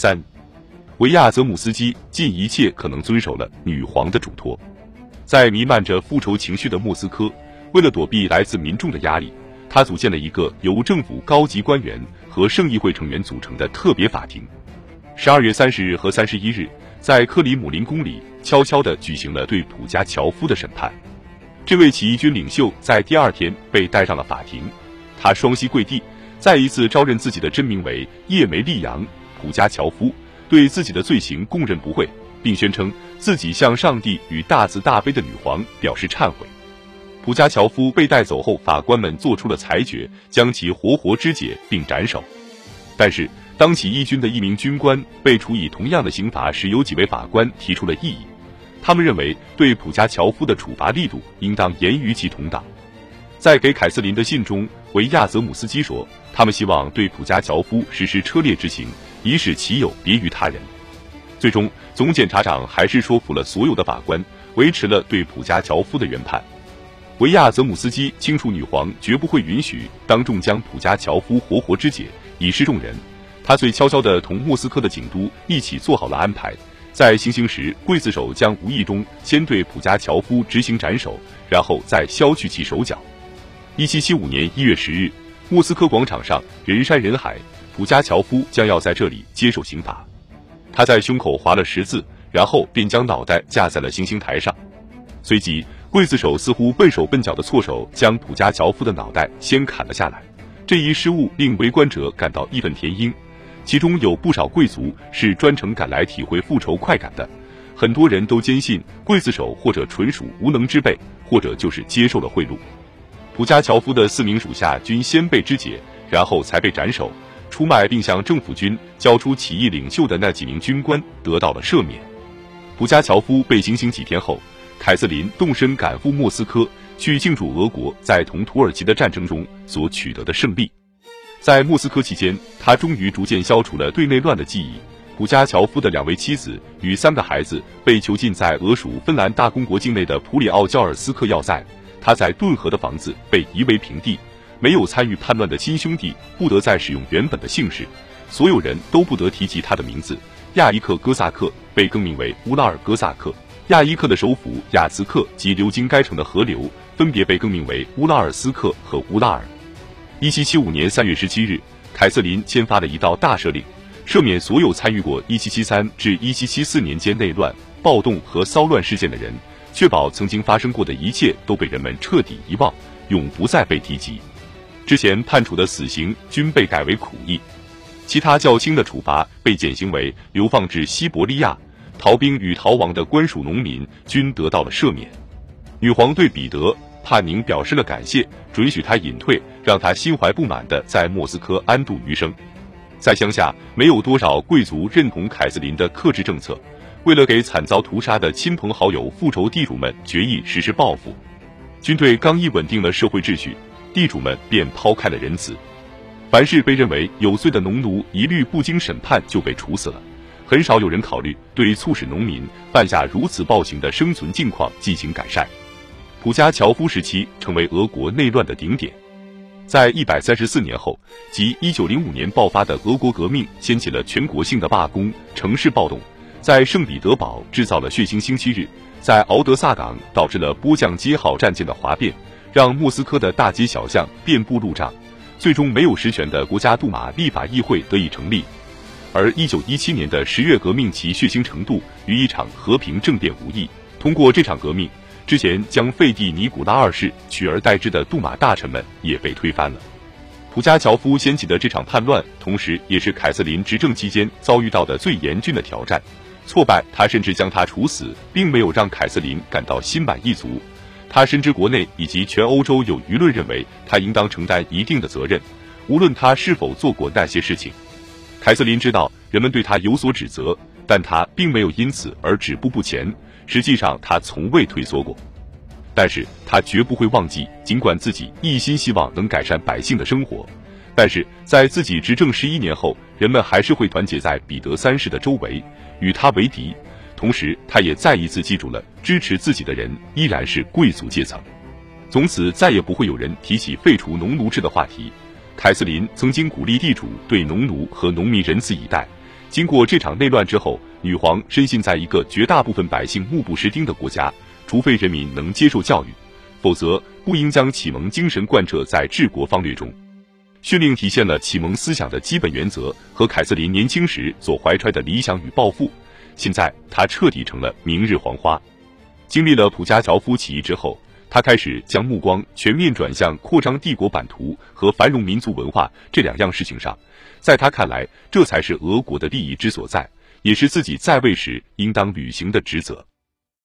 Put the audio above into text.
三，维亚泽姆斯基尽一切可能遵守了女皇的嘱托，在弥漫着复仇情绪的莫斯科，为了躲避来自民众的压力，他组建了一个由政府高级官员和圣议会成员组成的特别法庭。十二月三十日和三十一日，在克里姆林宫里悄悄地举行了对普加乔夫的审判。这位起义军领袖在第二天被带上了法庭，他双膝跪地，再一次招认自己的真名为叶梅利扬·普加乔夫，对自己的罪行供认不讳，并宣称自己向上帝与大慈大悲的女皇表示忏悔。普加乔夫被带走后，法官们做出了裁决，将其活活肢解并斩首。但是，当起义军的一名军官被处以同样的刑罚时，有几位法官提出了异议。他们认为，对普加乔夫的处罚力度应当严于其同党。在给凯瑟琳的信中，维亚泽姆斯基说，他们希望对普加乔夫实施车裂之刑，以使其有别于他人。最终，总检察长还是说服了所有的法官，维持了对普加乔夫的原判。维亚泽姆斯基清楚，女皇绝不会允许当众将普加乔夫活活肢解，以示众人。他遂悄悄地同莫斯科的警督一起做好了安排。在行刑时，刽子手将无意中先对普加乔夫执行斩首，然后再削去其手脚。一七七五年一月十日，莫斯科广场上人山人海，普加乔夫将要在这里接受刑罚。他在胸口划了十字，然后便将脑袋架在了行刑台上。随即，刽子手似乎笨手笨脚的错手将普加乔夫的脑袋先砍了下来。这一失误令围观者感到义愤填膺。其中有不少贵族是专程赶来体会复仇快感的，很多人都坚信刽子手或者纯属无能之辈，或者就是接受了贿赂。普加乔夫的四名属下均先被肢解，然后才被斩首。出卖并向政府军交出起义领袖的那几名军官得到了赦免。普加乔夫被行刑几天后，凯瑟琳动身赶赴莫斯科，去庆祝俄国在同土耳其的战争中所取得的胜利。在莫斯科期间，他终于逐渐消除了对内乱的记忆。普加乔夫的两位妻子与三个孩子被囚禁在俄属芬兰大公国境内的普里奥焦尔斯克要塞。他在顿河的房子被夷为平地。没有参与叛乱的亲兄弟不得再使用原本的姓氏，所有人都不得提及他的名字。亚伊克哥萨克被更名为乌拉尔哥萨克。亚伊克的首府雅兹克及流经该城的河流分别被更名为乌拉尔斯克和乌拉尔。一七七五年三月十七日，凯瑟琳签发了一道大赦令，赦免所有参与过一七七三至一七七四年间内乱、暴动和骚乱事件的人，确保曾经发生过的一切都被人们彻底遗忘，永不再被提及。之前判处的死刑均被改为苦役，其他较轻的处罚被减刑为流放至西伯利亚。逃兵与逃亡的官属农民均得到了赦免。女皇对彼得。帕宁表示了感谢，准许他隐退，让他心怀不满的在莫斯科安度余生。在乡下，没有多少贵族认同凯瑟琳的克制政策。为了给惨遭屠杀的亲朋好友复仇，地主们决意实施报复。军队刚一稳定了社会秩序，地主们便抛开了仁慈。凡是被认为有罪的农奴，一律不经审判就被处死了。很少有人考虑对促使农民犯下如此暴行的生存境况进行改善。普加乔夫时期成为俄国内乱的顶点，在一百三十四年后，即一九零五年爆发的俄国革命掀起了全国性的罢工、城市暴动，在圣彼得堡制造了血腥星期日，在敖德萨港导致了波将街号战舰的哗变，让莫斯科的大街小巷遍布路障，最终没有实权的国家杜马立法议会得以成立，而一九一七年的十月革命其血腥程度与一场和平政变无异。通过这场革命。之前将废帝尼古拉二世取而代之的杜马大臣们也被推翻了。普加乔夫掀起的这场叛乱，同时也是凯瑟琳执政期间遭遇到的最严峻的挑战。挫败他甚至将他处死，并没有让凯瑟琳感到心满意足。他深知国内以及全欧洲有舆论认为他应当承担一定的责任，无论他是否做过那些事情。凯瑟琳知道人们对他有所指责，但他并没有因此而止步不前。实际上，他从未退缩过，但是他绝不会忘记，尽管自己一心希望能改善百姓的生活，但是在自己执政十一年后，人们还是会团结在彼得三世的周围，与他为敌。同时，他也再一次记住了，支持自己的人依然是贵族阶层。从此，再也不会有人提起废除农奴制的话题。凯瑟琳曾经鼓励地主对农奴和农民仁慈以待。经过这场内乱之后，女皇深信，在一个绝大部分百姓目不识丁的国家，除非人民能接受教育，否则不应将启蒙精神贯彻在治国方略中。训令体现了启蒙思想的基本原则和凯瑟琳年轻时所怀揣的理想与抱负。现在，她彻底成了明日黄花。经历了普加乔夫起义之后，他开始将目光全面转向扩张帝国版图和繁荣民族文化这两样事情上。在他看来，这才是俄国的利益之所在，也是自己在位时应当履行的职责。